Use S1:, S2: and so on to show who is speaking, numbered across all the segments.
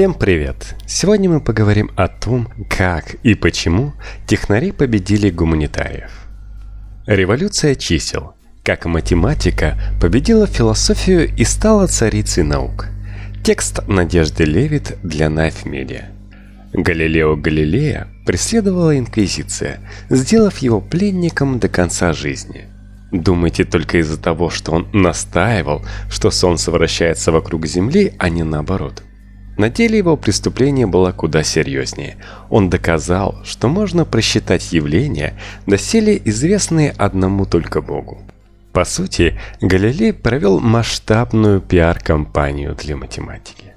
S1: Всем привет! Сегодня мы поговорим о том, как и почему технари победили гуманитариев. Революция чисел. Как математика победила философию и стала царицей наук. Текст Надежды Левит для Knife. Галилео Галилея преследовала инквизиция, сделав его пленником до конца жизни. Думаете только из-за того, что он настаивал, что Солнце вращается вокруг Земли, а не наоборот – на деле его преступление было куда серьезнее. Он доказал, что можно просчитать явления, доселе известные одному только Богу. По сути, Галилей провел масштабную пиар-кампанию для математики.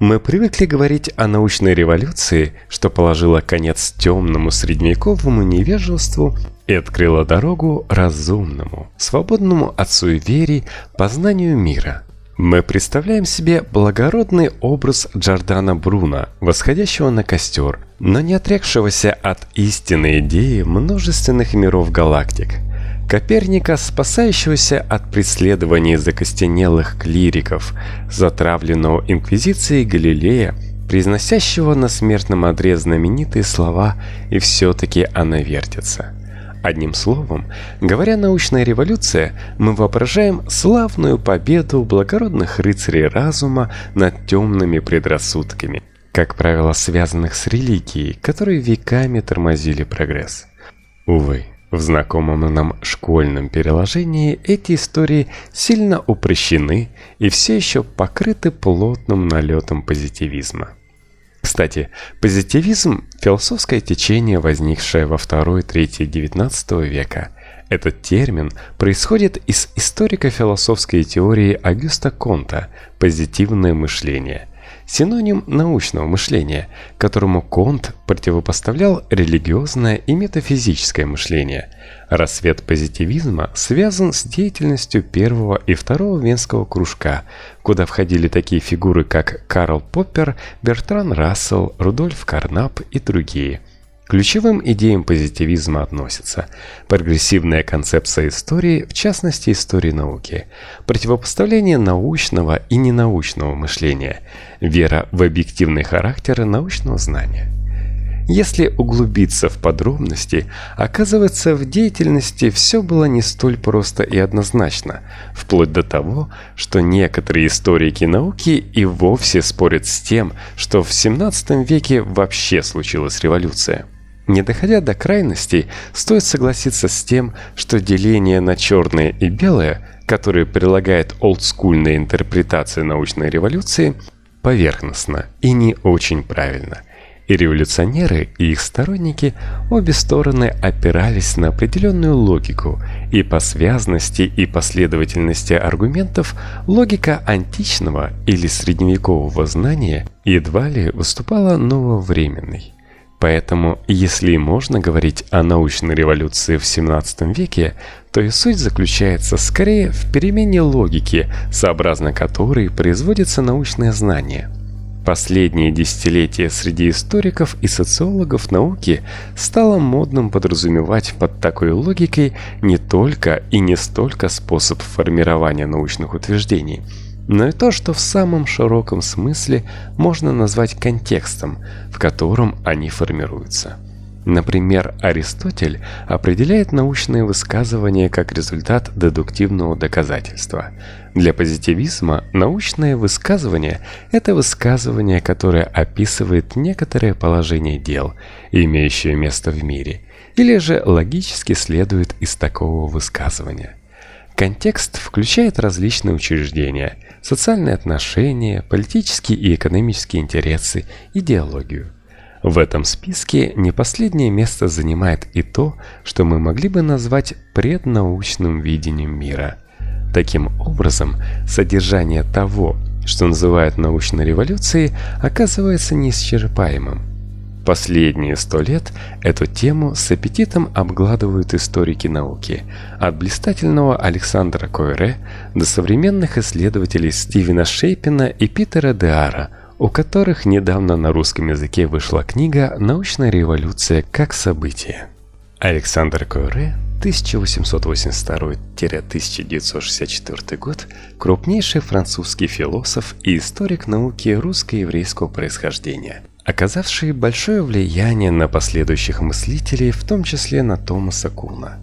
S1: Мы привыкли говорить о научной революции, что положила конец темному средневековому невежеству и открыла дорогу разумному, свободному от суеверий познанию мира – мы представляем себе благородный образ Джордана Бруно, восходящего на костер, но не отрекшегося от истинной идеи множественных миров галактик. Коперника, спасающегося от преследований закостенелых клириков, затравленного инквизицией Галилея, произносящего на смертном одре знаменитые слова «и все-таки она вертится». Одним словом, говоря «научная революция», мы воображаем славную победу благородных рыцарей разума над темными предрассудками, как правило, связанных с религией, которые веками тормозили прогресс. Увы, в знакомом нам школьном переложении эти истории сильно упрощены и все еще покрыты плотным налетом позитивизма. Кстати, позитивизм – философское течение, возникшее во второй-третьей XIX века. Этот термин происходит из историко-философской теории Агюста Конта «позитивное мышление», синоним научного мышления, которому Конт противопоставлял религиозное и метафизическое мышление. Рассвет позитивизма связан с деятельностью первого и второго венского кружка, куда входили такие фигуры, как Карл Поппер, Бертран Рассел, Рудольф Карнап и другие – ключевым идеям позитивизма относятся прогрессивная концепция истории, в частности истории науки, противопоставление научного и ненаучного мышления, вера в объективный характер научного знания. Если углубиться в подробности, оказывается, в деятельности все было не столь просто и однозначно, вплоть до того, что некоторые историки науки и вовсе спорят с тем, что в 17 веке вообще случилась революция. Не доходя до крайностей, стоит согласиться с тем, что деление на черное и белое, которое прилагает олдскульная интерпретация научной революции, поверхностно и не очень правильно. И революционеры, и их сторонники обе стороны опирались на определенную логику, и по связности и последовательности аргументов логика античного или средневекового знания едва ли выступала нововременной. Поэтому, если можно говорить о научной революции в 17 веке, то и суть заключается скорее в перемене логики, сообразно которой производится научное знание. Последние десятилетия среди историков и социологов науки стало модным подразумевать под такой логикой не только и не столько способ формирования научных утверждений – но и то, что в самом широком смысле можно назвать контекстом, в котором они формируются. Например, Аристотель определяет научные высказывания как результат дедуктивного доказательства. Для позитивизма научное высказывание – это высказывание, которое описывает некоторое положение дел, имеющее место в мире, или же логически следует из такого высказывания. Контекст включает различные учреждения, социальные отношения, политические и экономические интересы, идеологию. В этом списке не последнее место занимает и то, что мы могли бы назвать преднаучным видением мира. Таким образом, содержание того, что называют научной революцией, оказывается неисчерпаемым. Последние сто лет эту тему с аппетитом обгладывают историки науки, от блистательного Александра Койре до современных исследователей Стивена Шейпина и Питера Деара, у которых недавно на русском языке вышла книга «Научная революция как событие». Александр Койре 1882-1964 год, крупнейший французский философ и историк науки русско-еврейского происхождения, оказавший большое влияние на последующих мыслителей, в том числе на Томаса Куна.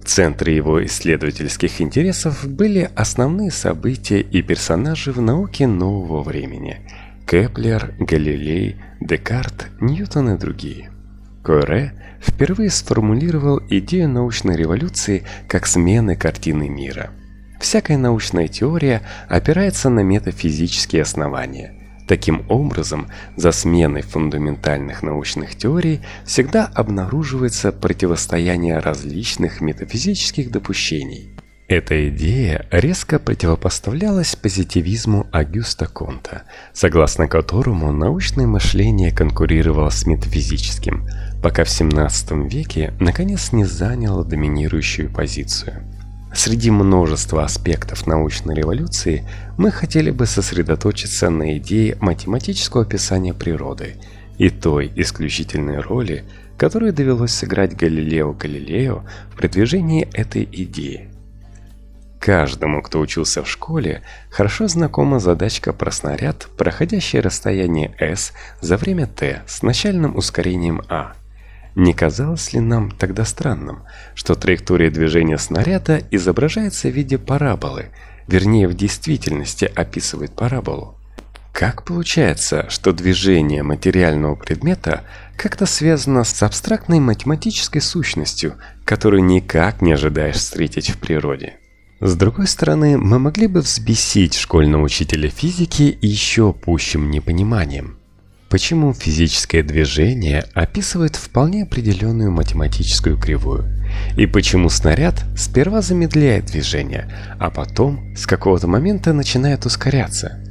S1: В центре его исследовательских интересов были основные события и персонажи в науке нового времени – Кеплер, Галилей, Декарт, Ньютон и другие. Койре впервые сформулировал идею научной революции как смены картины мира. Всякая научная теория опирается на метафизические основания – Таким образом, за сменой фундаментальных научных теорий всегда обнаруживается противостояние различных метафизических допущений. Эта идея резко противопоставлялась позитивизму Агюста Конта, согласно которому научное мышление конкурировало с метафизическим, пока в 17 веке наконец не заняло доминирующую позицию. Среди множества аспектов научной революции мы хотели бы сосредоточиться на идее математического описания природы и той исключительной роли, которую довелось сыграть Галилео Галилео в продвижении этой идеи. Каждому, кто учился в школе, хорошо знакома задачка про снаряд, проходящий расстояние s за время t с начальным ускорением a – не казалось ли нам тогда странным, что траектория движения снаряда изображается в виде параболы, вернее в действительности описывает параболу? Как получается, что движение материального предмета как-то связано с абстрактной математической сущностью, которую никак не ожидаешь встретить в природе? С другой стороны, мы могли бы взбесить школьного учителя физики еще пущим непониманием. Почему физическое движение описывает вполне определенную математическую кривую? И почему снаряд сперва замедляет движение, а потом с какого-то момента начинает ускоряться?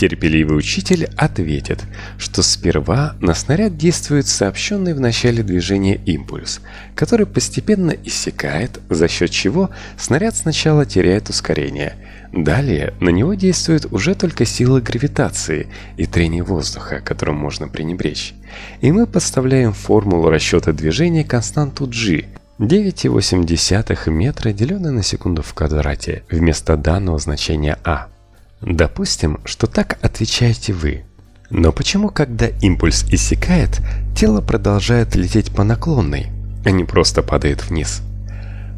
S1: Терпеливый учитель ответит, что сперва на снаряд действует сообщенный в начале движения импульс, который постепенно иссякает, за счет чего снаряд сначала теряет ускорение – Далее на него действует уже только сила гравитации и трение воздуха, которым можно пренебречь. И мы подставляем формулу расчета движения константу g 9,8 метра, деленное на секунду в квадрате, вместо данного значения а. Допустим, что так отвечаете вы. Но почему, когда импульс иссякает, тело продолжает лететь по наклонной, а не просто падает вниз?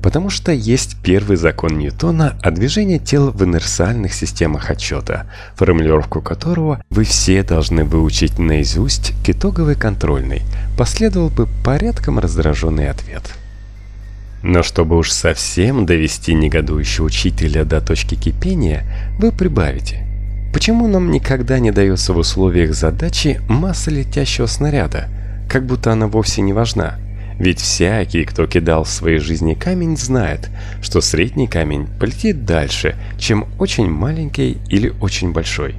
S1: Потому что есть первый закон Ньютона о движении тел в инерциальных системах отчета, формулировку которого вы все должны выучить наизусть к итоговой контрольной, последовал бы порядком раздраженный ответ. Но чтобы уж совсем довести негодующего учителя до точки кипения, вы прибавите. Почему нам никогда не дается в условиях задачи масса летящего снаряда, как будто она вовсе не важна? Ведь всякий, кто кидал в своей жизни камень, знает, что средний камень полетит дальше, чем очень маленький или очень большой.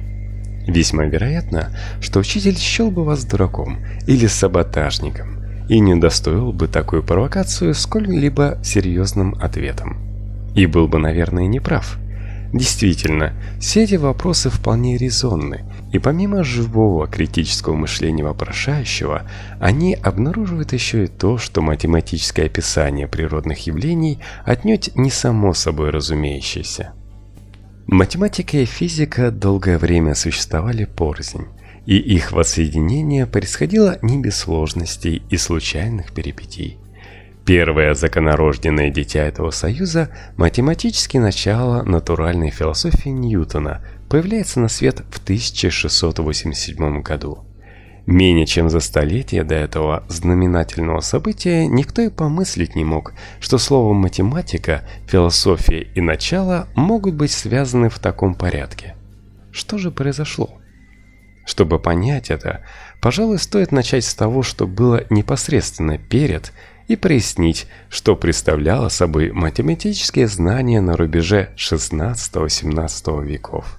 S1: Весьма вероятно, что учитель счел бы вас дураком или саботажником и не удостоил бы такую провокацию сколь-либо серьезным ответом. И был бы, наверное, неправ. Действительно, все эти вопросы вполне резонны, и помимо живого критического мышления вопрошающего, они обнаруживают еще и то, что математическое описание природных явлений отнюдь не само собой разумеющееся. Математика и физика долгое время существовали порознь, и их воссоединение происходило не без сложностей и случайных перипетий. Первое законорожденное дитя этого союза, математически начало натуральной философии Ньютона, появляется на свет в 1687 году. Менее чем за столетие до этого знаменательного события никто и помыслить не мог, что слово «математика», «философия» и «начало» могут быть связаны в таком порядке. Что же произошло? Чтобы понять это, пожалуй, стоит начать с того, что было непосредственно перед – и прояснить, что представляло собой математические знания на рубеже XVI-XVII веков.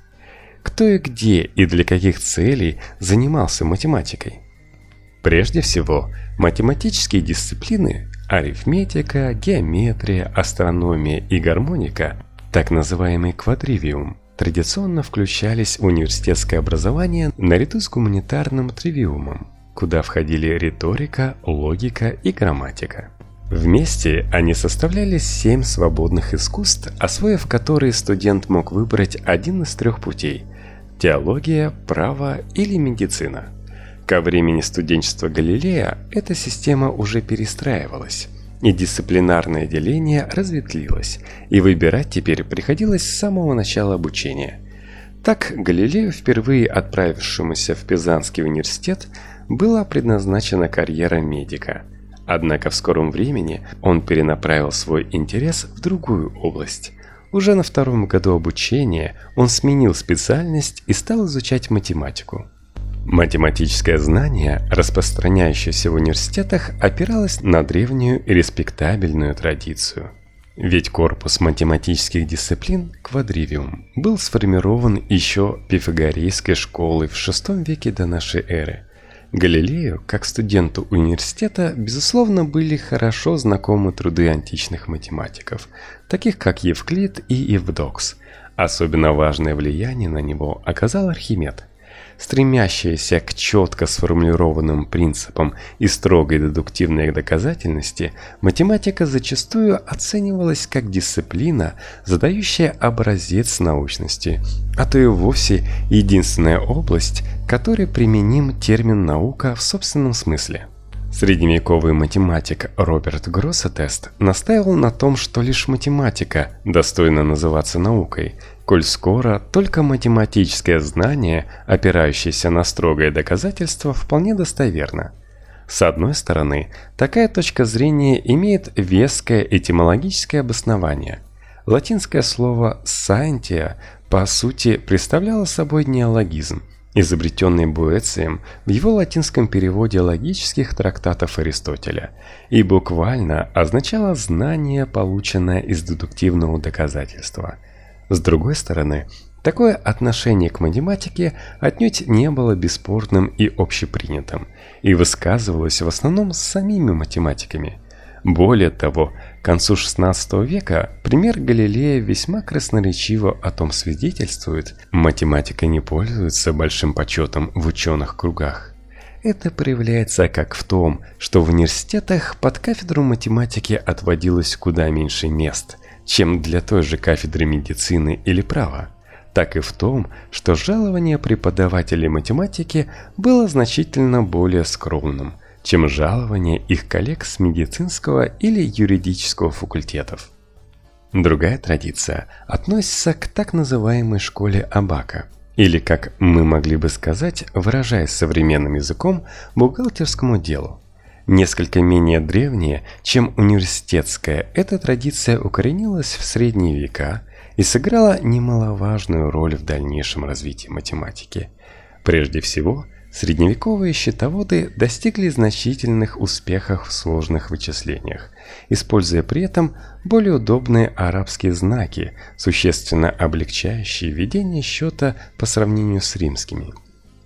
S1: Кто и где и для каких целей занимался математикой? Прежде всего, математические дисциплины – арифметика, геометрия, астрономия и гармоника, так называемый квадривиум, традиционно включались университетское образование наряду с гуманитарным тривиумом куда входили риторика, логика и грамматика. Вместе они составляли семь свободных искусств, освоив которые студент мог выбрать один из трех путей – теология, право или медицина. Ко времени студенчества Галилея эта система уже перестраивалась, и дисциплинарное деление разветвилось, и выбирать теперь приходилось с самого начала обучения. Так Галилею, впервые отправившемуся в Пизанский университет, была предназначена карьера медика – Однако в скором времени он перенаправил свой интерес в другую область. Уже на втором году обучения он сменил специальность и стал изучать математику. Математическое знание, распространяющееся в университетах, опиралось на древнюю и респектабельную традицию. Ведь корпус математических дисциплин квадривиум был сформирован еще пифагорейской школой в VI веке до нашей эры – Галилею, как студенту университета, безусловно, были хорошо знакомы труды античных математиков, таких как Евклид и Евдокс. Особенно важное влияние на него оказал Архимед – стремящаяся к четко сформулированным принципам и строгой дедуктивной доказательности, математика зачастую оценивалась как дисциплина, задающая образец научности, а то и вовсе единственная область, которой применим термин «наука» в собственном смысле. Средневековый математик Роберт Гроссетест настаивал на том, что лишь математика достойна называться наукой, коль скоро только математическое знание, опирающееся на строгое доказательство, вполне достоверно. С одной стороны, такая точка зрения имеет веское этимологическое обоснование. Латинское слово «scientia» по сути представляло собой неологизм – изобретенный Буэцием в его латинском переводе логических трактатов Аристотеля, и буквально означало знание, полученное из дедуктивного доказательства. С другой стороны, такое отношение к математике отнюдь не было бесспорным и общепринятым, и высказывалось в основном с самими математиками – более того, к концу XVI века пример Галилея весьма красноречиво о том свидетельствует, математика не пользуется большим почетом в ученых кругах. Это проявляется как в том, что в университетах под кафедру математики отводилось куда меньше мест, чем для той же кафедры медицины или права, так и в том, что жалование преподавателей математики было значительно более скромным – чем жалование их коллег с медицинского или юридического факультетов. Другая традиция относится к так называемой школе Абака, или, как мы могли бы сказать, выражаясь современным языком, бухгалтерскому делу. Несколько менее древняя, чем университетская, эта традиция укоренилась в средние века и сыграла немаловажную роль в дальнейшем развитии математики. Прежде всего, Средневековые счетоводы достигли значительных успехов в сложных вычислениях, используя при этом более удобные арабские знаки, существенно облегчающие ведение счета по сравнению с римскими.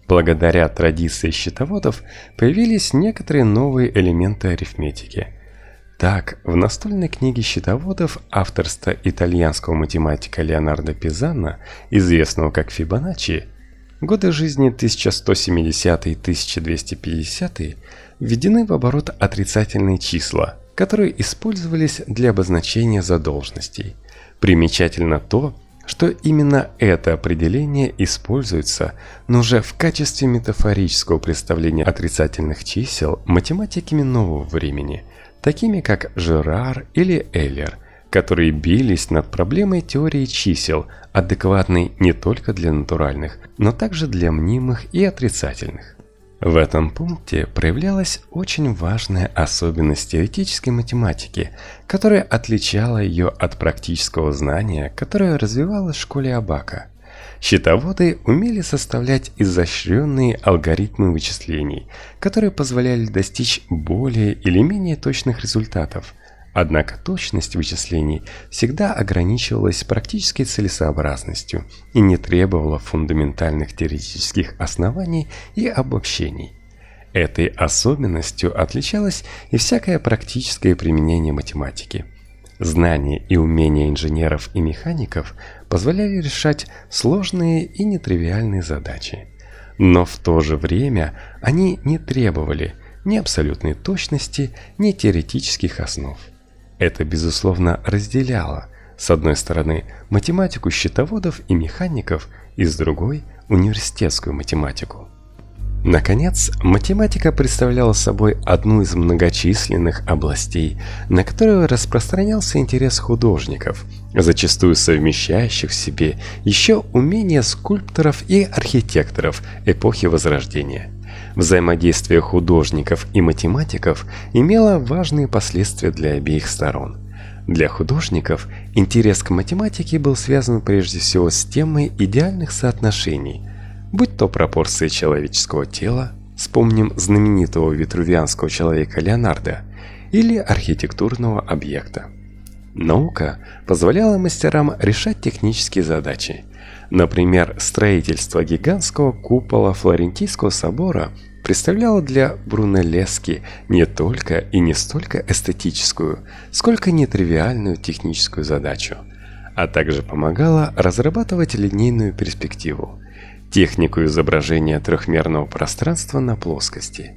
S1: Благодаря традиции счетоводов появились некоторые новые элементы арифметики. Так, в настольной книге счетоводов авторства итальянского математика Леонардо Пизанно, известного как Фибоначчи, Годы жизни 1170-1250 введены в оборот отрицательные числа, которые использовались для обозначения задолженностей. Примечательно то, что именно это определение используется, но уже в качестве метафорического представления отрицательных чисел математиками нового времени, такими как Жерар или Эйлер – которые бились над проблемой теории чисел, адекватной не только для натуральных, но также для мнимых и отрицательных. В этом пункте проявлялась очень важная особенность теоретической математики, которая отличала ее от практического знания, которое развивалось в школе Абака. Счетоводы умели составлять изощренные алгоритмы вычислений, которые позволяли достичь более или менее точных результатов, Однако точность вычислений всегда ограничивалась практической целесообразностью и не требовала фундаментальных теоретических оснований и обобщений. Этой особенностью отличалось и всякое практическое применение математики. Знания и умения инженеров и механиков позволяли решать сложные и нетривиальные задачи. Но в то же время они не требовали – ни абсолютной точности, ни теоретических основ. Это, безусловно, разделяло, с одной стороны, математику счетоводов и механиков, и с другой – университетскую математику. Наконец, математика представляла собой одну из многочисленных областей, на которую распространялся интерес художников, зачастую совмещающих в себе еще умения скульпторов и архитекторов эпохи Возрождения. Взаимодействие художников и математиков имело важные последствия для обеих сторон. Для художников интерес к математике был связан прежде всего с темой идеальных соотношений – будь то пропорции человеческого тела, вспомним знаменитого витрувианского человека Леонардо, или архитектурного объекта. Наука позволяла мастерам решать технические задачи. Например, строительство гигантского купола Флорентийского собора представляло для Брунеллески не только и не столько эстетическую, сколько нетривиальную техническую задачу, а также помогало разрабатывать линейную перспективу – технику изображения трехмерного пространства на плоскости.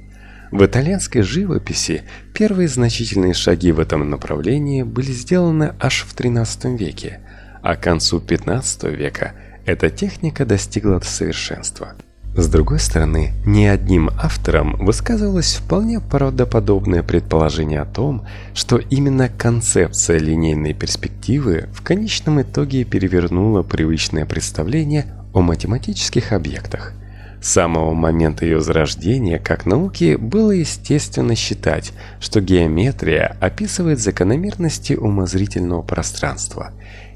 S1: В итальянской живописи первые значительные шаги в этом направлении были сделаны аж в XIII веке, а к концу XV века эта техника достигла совершенства. С другой стороны, ни одним автором высказывалось вполне правдоподобное предположение о том, что именно концепция линейной перспективы в конечном итоге перевернула привычное представление о математических объектах. С самого момента ее зарождения как науки было естественно считать, что геометрия описывает закономерности умозрительного пространства.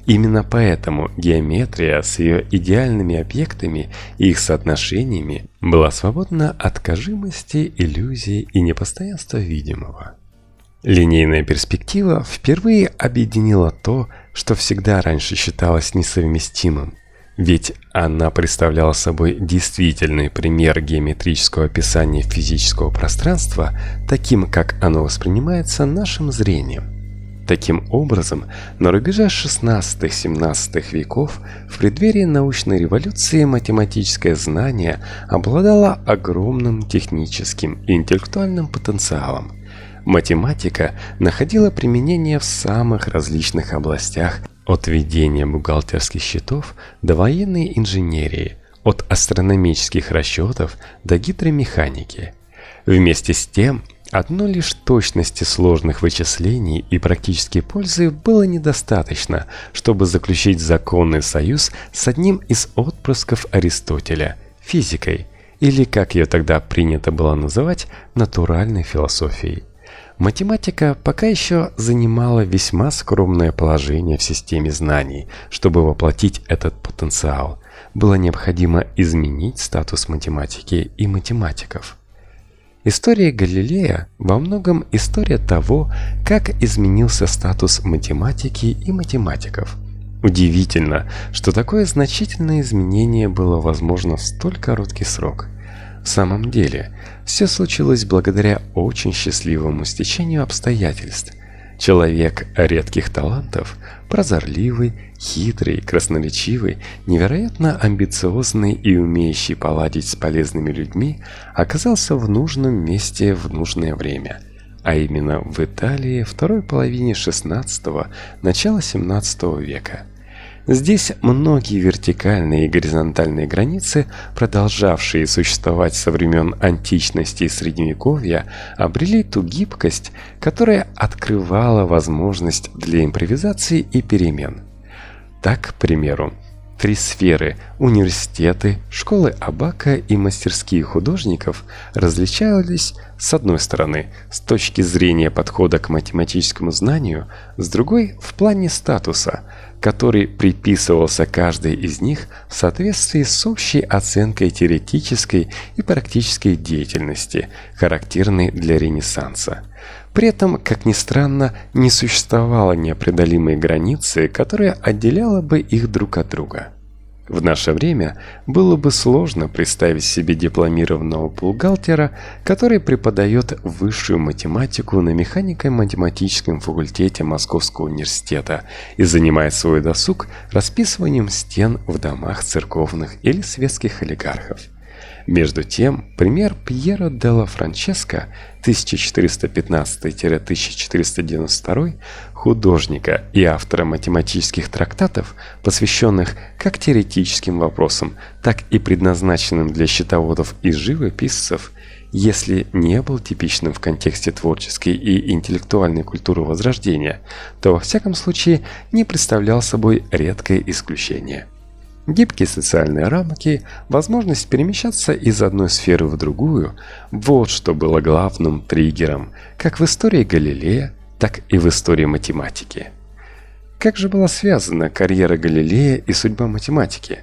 S1: Именно поэтому геометрия с ее идеальными объектами и их соотношениями была свободна от кажимости, иллюзий и непостоянства видимого. Линейная перспектива впервые объединила то, что всегда раньше считалось несовместимым – ведь она представляла собой действительный пример геометрического описания физического пространства, таким, как оно воспринимается нашим зрением. Таким образом, на рубеже 16-17 веков в преддверии научной революции математическое знание обладало огромным техническим и интеллектуальным потенциалом. Математика находила применение в самых различных областях от ведения бухгалтерских счетов до военной инженерии, от астрономических расчетов до гидромеханики. Вместе с тем, одной лишь точности сложных вычислений и практической пользы было недостаточно, чтобы заключить законный союз с одним из отпрысков Аристотеля – физикой, или, как ее тогда принято было называть, натуральной философией. Математика пока еще занимала весьма скромное положение в системе знаний. Чтобы воплотить этот потенциал, было необходимо изменить статус математики и математиков. История Галилея во многом история того, как изменился статус математики и математиков. Удивительно, что такое значительное изменение было возможно в столь короткий срок – в самом деле, все случилось благодаря очень счастливому стечению обстоятельств. Человек редких талантов, прозорливый, хитрый, красноречивый, невероятно амбициозный и умеющий поладить с полезными людьми, оказался в нужном месте в нужное время, а именно в Италии второй половине XVI – начала XVII века – Здесь многие вертикальные и горизонтальные границы, продолжавшие существовать со времен античности и средневековья, обрели ту гибкость, которая открывала возможность для импровизации и перемен. Так, к примеру, Три сферы – университеты, школы Абака и мастерские художников – различались, с одной стороны, с точки зрения подхода к математическому знанию, с другой – в плане статуса, который приписывался каждой из них в соответствии с общей оценкой теоретической и практической деятельности, характерной для Ренессанса. При этом, как ни странно, не существовало неопределимой границы, которая отделяла бы их друг от друга. В наше время было бы сложно представить себе дипломированного бухгалтера, который преподает высшую математику на механико-математическом факультете Московского университета и занимает свой досуг расписыванием стен в домах церковных или светских олигархов. Между тем, пример Пьеро делла Франческо 1415-1492 художника и автора математических трактатов, посвященных как теоретическим вопросам, так и предназначенным для счетоводов и живописцев, если не был типичным в контексте творческой и интеллектуальной культуры Возрождения, то во всяком случае не представлял собой редкое исключение. Гибкие социальные рамки, возможность перемещаться из одной сферы в другую – вот что было главным триггером как в истории Галилея, так и в истории математики. Как же была связана карьера Галилея и судьба математики?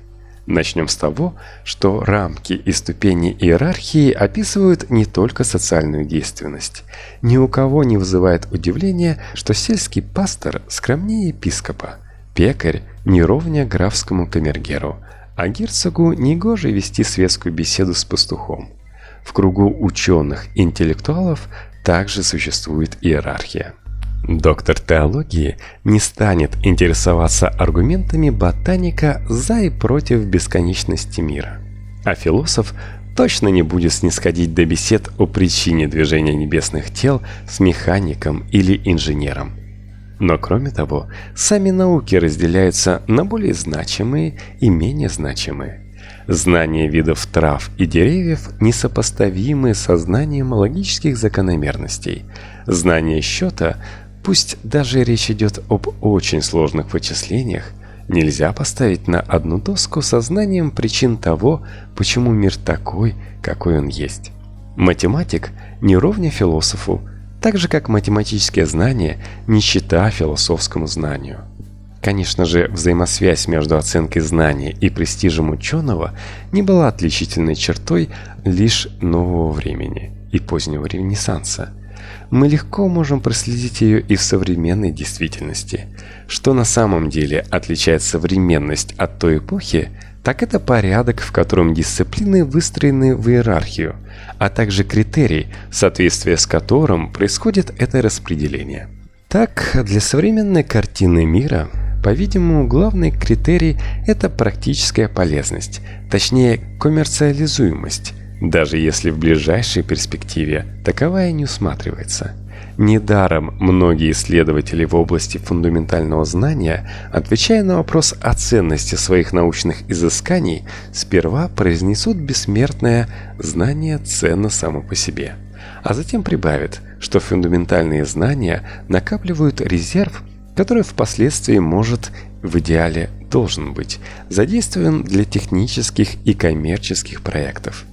S1: Начнем с того, что рамки и ступени иерархии описывают не только социальную действенность. Ни у кого не вызывает удивления, что сельский пастор скромнее епископа, пекарь не ровня графскому камергеру, а герцогу негоже вести светскую беседу с пастухом. В кругу ученых-интеллектуалов также существует иерархия. Доктор теологии не станет интересоваться аргументами ботаника за и против бесконечности мира. А философ точно не будет снисходить до бесед о причине движения небесных тел с механиком или инженером – но кроме того, сами науки разделяются на более значимые и менее значимые. Знание видов трав и деревьев несопоставимы со знанием логических закономерностей. Знание счета, пусть даже речь идет об очень сложных вычислениях, нельзя поставить на одну доску со знанием причин того, почему мир такой, какой он есть. Математик не ровня философу, так же как математические знания не чита философскому знанию. Конечно же, взаимосвязь между оценкой знания и престижем ученого не была отличительной чертой лишь нового времени и позднего Ренессанса. Мы легко можем проследить ее и в современной действительности. Что на самом деле отличает современность от той эпохи, так это порядок, в котором дисциплины выстроены в иерархию, а также критерий, соответствие с которым происходит это распределение. Так, для современной картины мира, по-видимому, главный критерий – это практическая полезность, точнее, коммерциализуемость, даже если в ближайшей перспективе таковая не усматривается – Недаром многие исследователи в области фундаментального знания, отвечая на вопрос о ценности своих научных изысканий, сперва произнесут бессмертное «знание ценно само по себе», а затем прибавят, что фундаментальные знания накапливают резерв, который впоследствии может в идеале должен быть задействован для технических и коммерческих проектов.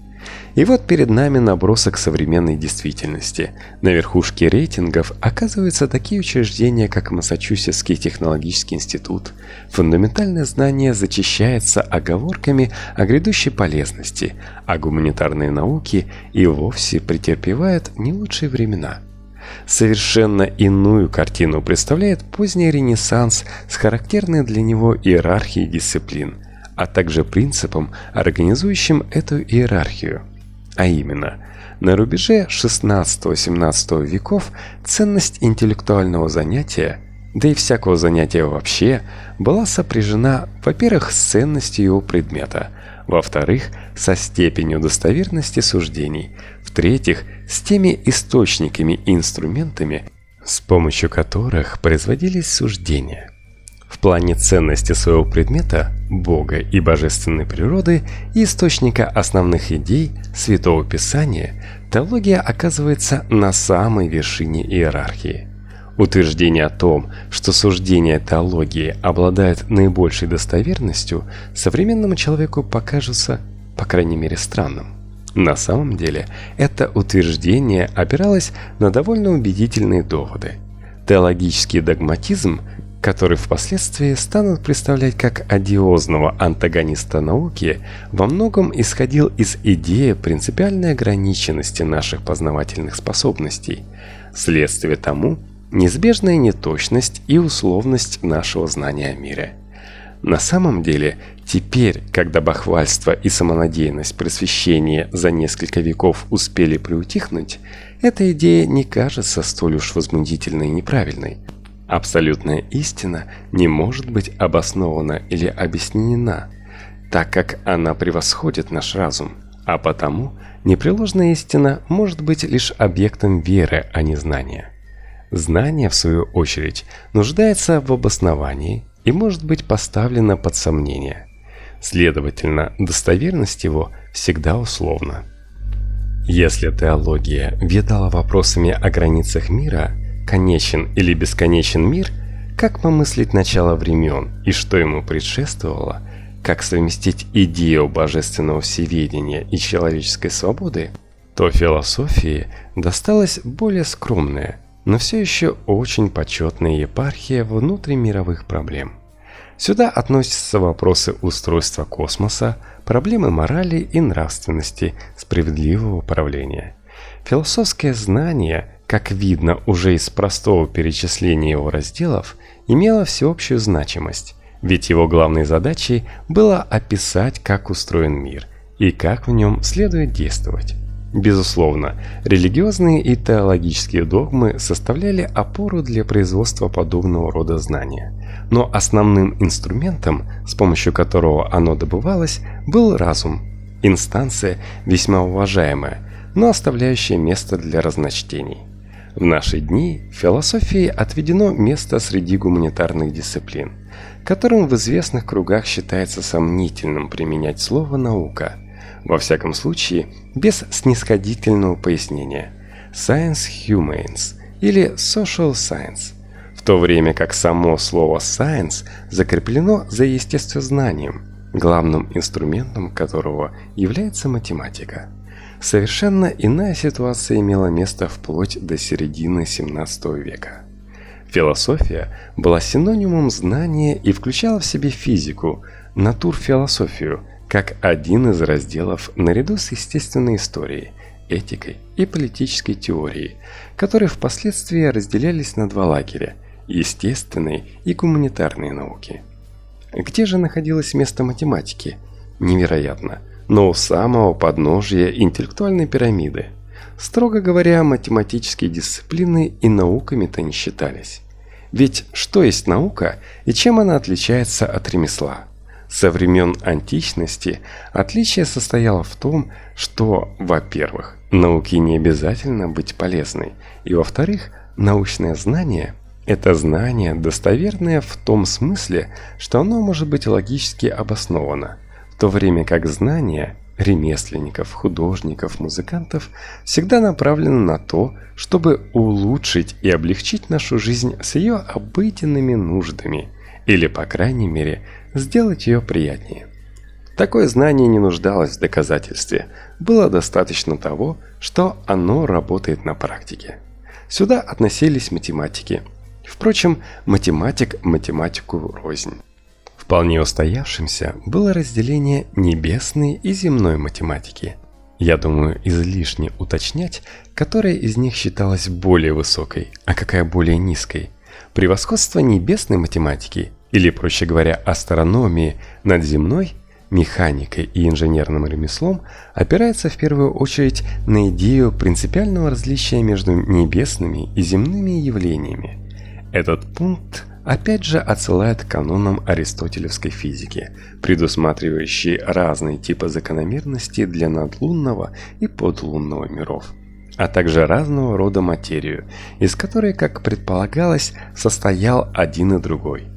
S1: И вот перед нами набросок современной действительности. На верхушке рейтингов оказываются такие учреждения, как Массачусетский технологический институт. Фундаментальное знание зачищается оговорками о грядущей полезности, а гуманитарные науки и вовсе претерпевают не лучшие времена. Совершенно иную картину представляет поздний Ренессанс с характерной для него иерархией дисциплин, а также принципом, организующим эту иерархию – а именно, на рубеже 16-17 веков ценность интеллектуального занятия, да и всякого занятия вообще, была сопряжена, во-первых, с ценностью его предмета, во-вторых, со степенью достоверности суждений, в-третьих, с теми источниками и инструментами, с помощью которых производились суждения. В плане ценности своего предмета, Бога и божественной природы и источника основных идей Святого Писания, теология оказывается на самой вершине иерархии. Утверждение о том, что суждения теологии обладают наибольшей достоверностью, современному человеку покажется, по крайней мере, странным. На самом деле, это утверждение опиралось на довольно убедительные доводы. Теологический догматизм который впоследствии станут представлять как одиозного антагониста науки, во многом исходил из идеи принципиальной ограниченности наших познавательных способностей. Следствие тому – неизбежная неточность и условность нашего знания о мире. На самом деле, теперь, когда бахвальство и самонадеянность просвещения за несколько веков успели приутихнуть, эта идея не кажется столь уж возмутительной и неправильной – Абсолютная истина не может быть обоснована или объяснена, так как она превосходит наш разум, а потому непреложная истина может быть лишь объектом веры, а не знания. Знание, в свою очередь, нуждается в обосновании и может быть поставлено под сомнение. Следовательно, достоверность его всегда условна. Если теология ведала вопросами о границах мира, конечен или бесконечен мир, как помыслить начало времен и что ему предшествовало, как совместить идею божественного всеведения и человеческой свободы, то философии досталась более скромная, но все еще очень почетная епархия внутримировых проблем. Сюда относятся вопросы устройства космоса, проблемы морали и нравственности, справедливого управления. Философское знание, как видно уже из простого перечисления его разделов, имело всеобщую значимость, ведь его главной задачей было описать, как устроен мир и как в нем следует действовать. Безусловно, религиозные и теологические догмы составляли опору для производства подобного рода знания. Но основным инструментом, с помощью которого оно добывалось, был разум. Инстанция весьма уважаемая, но оставляющая место для разночтений. В наши дни философии отведено место среди гуманитарных дисциплин, которым в известных кругах считается сомнительным применять слово «наука», во всяком случае, без снисходительного пояснения. «science humans» или «social science», в то время как само слово «science» закреплено за естествознанием, главным инструментом которого является математика. Совершенно иная ситуация имела место вплоть до середины 17 века. Философия была синонимом знания и включала в себе физику, натурфилософию – как один из разделов наряду с естественной историей, этикой и политической теорией, которые впоследствии разделялись на два лагеря – естественные и гуманитарные науки. Где же находилось место математики? Невероятно, но у самого подножия интеллектуальной пирамиды. Строго говоря, математические дисциплины и науками-то не считались. Ведь что есть наука и чем она отличается от ремесла? Со времен античности отличие состояло в том, что, во-первых, науке не обязательно быть полезной, и, во-вторых, научное знание – это знание, достоверное в том смысле, что оно может быть логически обосновано, то время как знание ремесленников, художников, музыкантов всегда направлено на то, чтобы улучшить и облегчить нашу жизнь с ее обыденными нуждами, или, по крайней мере, сделать ее приятнее. Такое знание не нуждалось в доказательстве, было достаточно того, что оно работает на практике. Сюда относились математики. Впрочем, математик математику рознь. Вполне устоявшимся было разделение небесной и земной математики. Я думаю, излишне уточнять, которая из них считалась более высокой, а какая более низкой. Превосходство небесной математики или, проще говоря, астрономии над земной, механикой и инженерным ремеслом опирается в первую очередь на идею принципиального различия между небесными и земными явлениями. Этот пункт опять же отсылает к канонам аристотелевской физики, предусматривающей разные типы закономерностей для надлунного и подлунного миров а также разного рода материю, из которой, как предполагалось, состоял один и другой.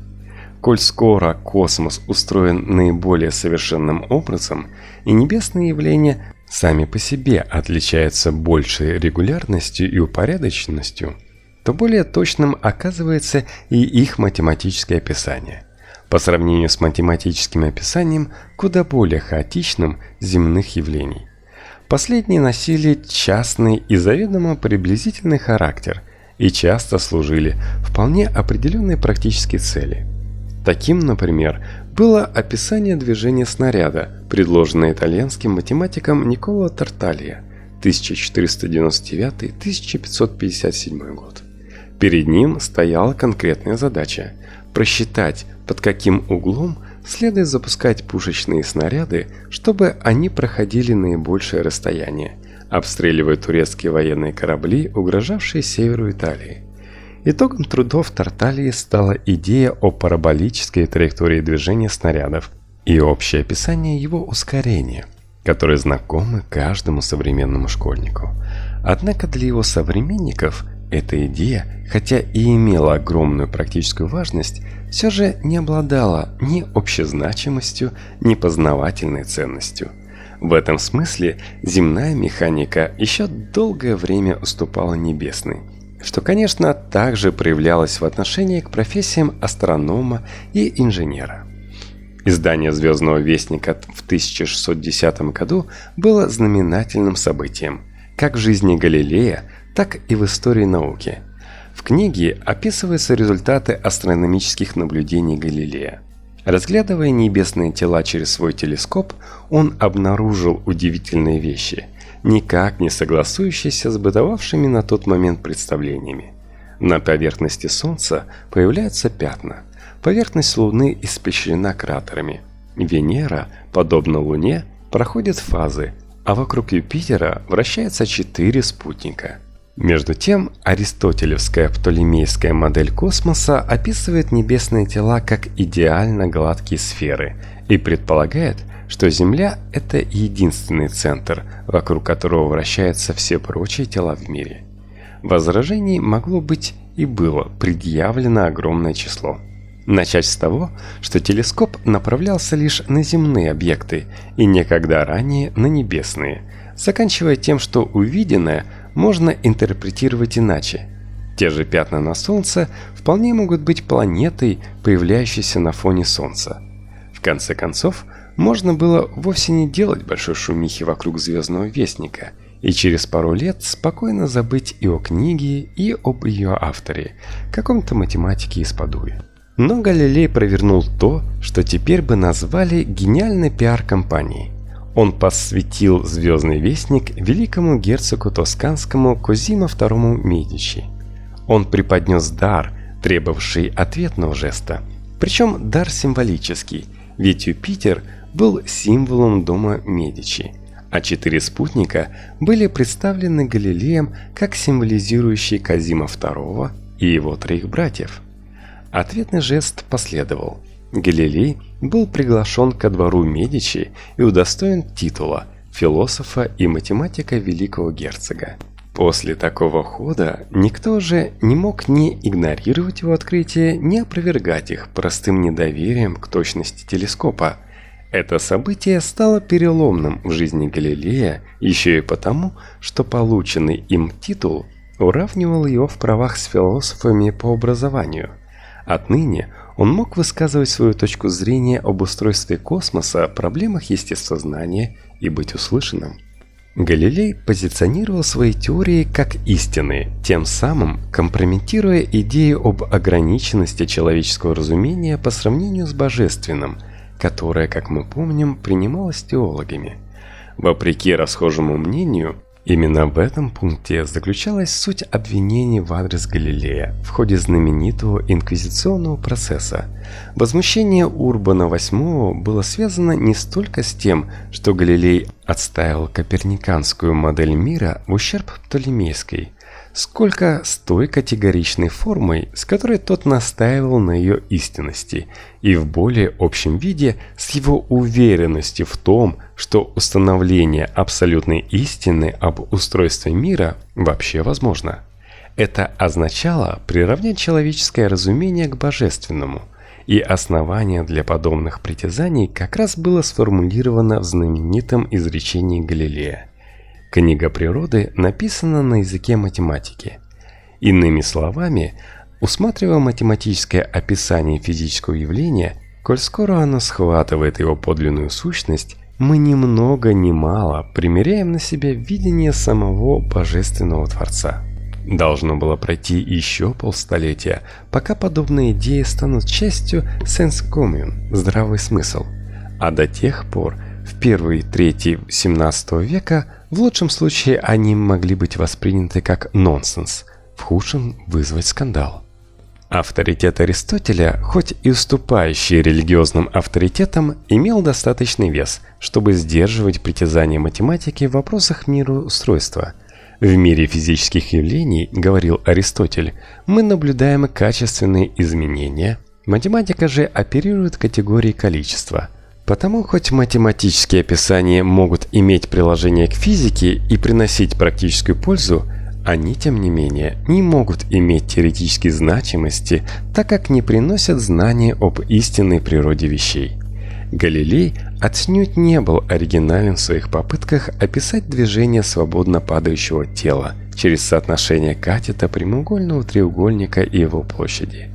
S1: Коль скоро космос устроен наиболее совершенным образом, и небесные явления сами по себе отличаются большей регулярностью и упорядоченностью, то более точным оказывается и их математическое описание. По сравнению с математическим описанием куда более хаотичным земных явлений. Последние носили частный и заведомо приблизительный характер и часто служили вполне определенной практической цели – Таким, например, было описание движения снаряда, предложенное итальянским математиком Николо Тарталья 1499-1557 год. Перед ним стояла конкретная задача – просчитать, под каким углом следует запускать пушечные снаряды, чтобы они проходили наибольшее расстояние, обстреливая турецкие военные корабли, угрожавшие северу Италии. Итогом трудов Тарталии стала идея о параболической траектории движения снарядов и общее описание его ускорения. которые знакомы каждому современному школьнику. Однако для его современников эта идея, хотя и имела огромную практическую важность, все же не обладала ни общезначимостью, ни познавательной ценностью. В этом смысле земная механика еще долгое время уступала небесной, что, конечно, также проявлялось в отношении к профессиям астронома и инженера. Издание «Звездного вестника» в 1610 году было знаменательным событием, как в жизни Галилея, так и в истории науки. В книге описываются результаты астрономических наблюдений Галилея. Разглядывая небесные тела через свой телескоп, он обнаружил удивительные вещи, никак не согласующиеся с бытовавшими на тот момент представлениями. На поверхности Солнца появляются пятна. Поверхность Луны испещрена кратерами. Венера, подобно Луне, проходит фазы, а вокруг Юпитера вращается четыре спутника – между тем, аристотелевская птолемейская модель космоса описывает небесные тела как идеально гладкие сферы и предполагает, что Земля – это единственный центр, вокруг которого вращаются все прочие тела в мире. Возражений могло быть и было предъявлено огромное число. Начать с того, что телескоп направлялся лишь на земные объекты и никогда ранее на небесные, заканчивая тем, что увиденное – можно интерпретировать иначе. Те же пятна на Солнце вполне могут быть планетой, появляющейся на фоне Солнца. В конце концов, можно было вовсе не делать большой шумихи вокруг Звездного Вестника и через пару лет спокойно забыть и о книге, и об ее авторе, каком-то математике из Падуи. Но Галилей провернул то, что теперь бы назвали гениальной пиар-компанией. Он посвятил «Звездный вестник» великому герцогу тосканскому Козимо II Медичи. Он преподнес дар, требовавший ответного жеста. Причем дар символический, ведь Юпитер был символом дома Медичи, а четыре спутника были представлены Галилеем как символизирующие Казима II и его троих братьев. Ответный жест последовал – Галилей был приглашен ко двору Медичи и удостоен титула философа и математика великого герцога. После такого хода никто уже не мог ни игнорировать его открытия, ни опровергать их простым недоверием к точности телескопа. Это событие стало переломным в жизни Галилея еще и потому, что полученный им титул уравнивал его в правах с философами по образованию. Отныне он мог высказывать свою точку зрения об устройстве космоса, проблемах естествознания и быть услышанным. Галилей позиционировал свои теории как истинные, тем самым компрометируя идею об ограниченности человеческого разумения по сравнению с божественным, которое, как мы помним, принималось теологами. Вопреки расхожему мнению, Именно в этом пункте заключалась суть обвинений в адрес Галилея в ходе знаменитого инквизиционного процесса. Возмущение Урбана VIII было связано не столько с тем, что Галилей отстаивал коперниканскую модель мира в ущерб Птолемейской, сколько с той категоричной формой, с которой тот настаивал на ее истинности, и в более общем виде с его уверенностью в том, что установление абсолютной истины об устройстве мира вообще возможно. Это означало приравнять человеческое разумение к божественному, и основание для подобных притязаний как раз было сформулировано в знаменитом изречении Галилея – Книга природы написана на языке математики. Иными словами, усматривая математическое описание физического явления, коль скоро оно схватывает его подлинную сущность, мы ни много ни мало примеряем на себя видение самого Божественного Творца. Должно было пройти еще полстолетия, пока подобные идеи станут частью sense commune, здравый смысл. А до тех пор, в первые трети 17 века, в лучшем случае они могли быть восприняты как нонсенс, в худшем вызвать скандал. Авторитет Аристотеля, хоть и уступающий религиозным авторитетам, имел достаточный вес, чтобы сдерживать притязания математики в вопросах мироустройства. В мире физических явлений, говорил Аристотель, мы наблюдаем качественные изменения, математика же оперирует категорией количества – Потому хоть математические описания могут иметь приложение к физике и приносить практическую пользу, они, тем не менее, не могут иметь теоретической значимости, так как не приносят знания об истинной природе вещей. Галилей отнюдь не был оригинален в своих попытках описать движение свободно падающего тела через соотношение катета прямоугольного треугольника и его площади.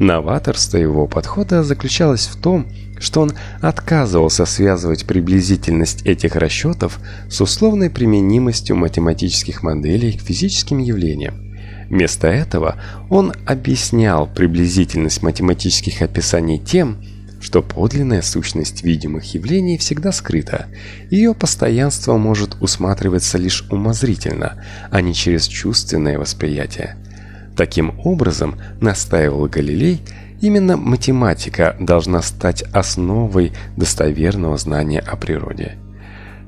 S1: Новаторство его подхода заключалось в том, что он отказывался связывать приблизительность этих расчетов с условной применимостью математических моделей к физическим явлениям. Вместо этого он объяснял приблизительность математических описаний тем, что подлинная сущность видимых явлений всегда скрыта. Ее постоянство может усматриваться лишь умозрительно, а не через чувственное восприятие. Таким образом, настаивал Галилей, Именно математика должна стать основой достоверного знания о природе.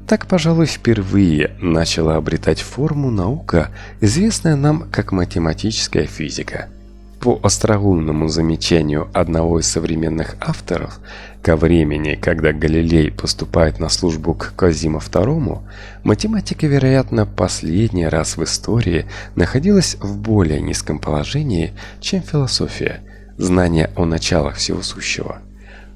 S1: Так, пожалуй, впервые начала обретать форму наука, известная нам как математическая физика. По остроумному замечанию одного из современных авторов, ко времени, когда Галилей поступает на службу к Казиму II, математика, вероятно, последний раз в истории находилась в более низком положении, чем философия – знание о началах всего сущего.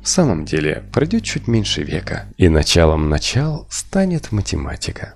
S1: В самом деле, пройдет чуть меньше века, и началом начал станет математика.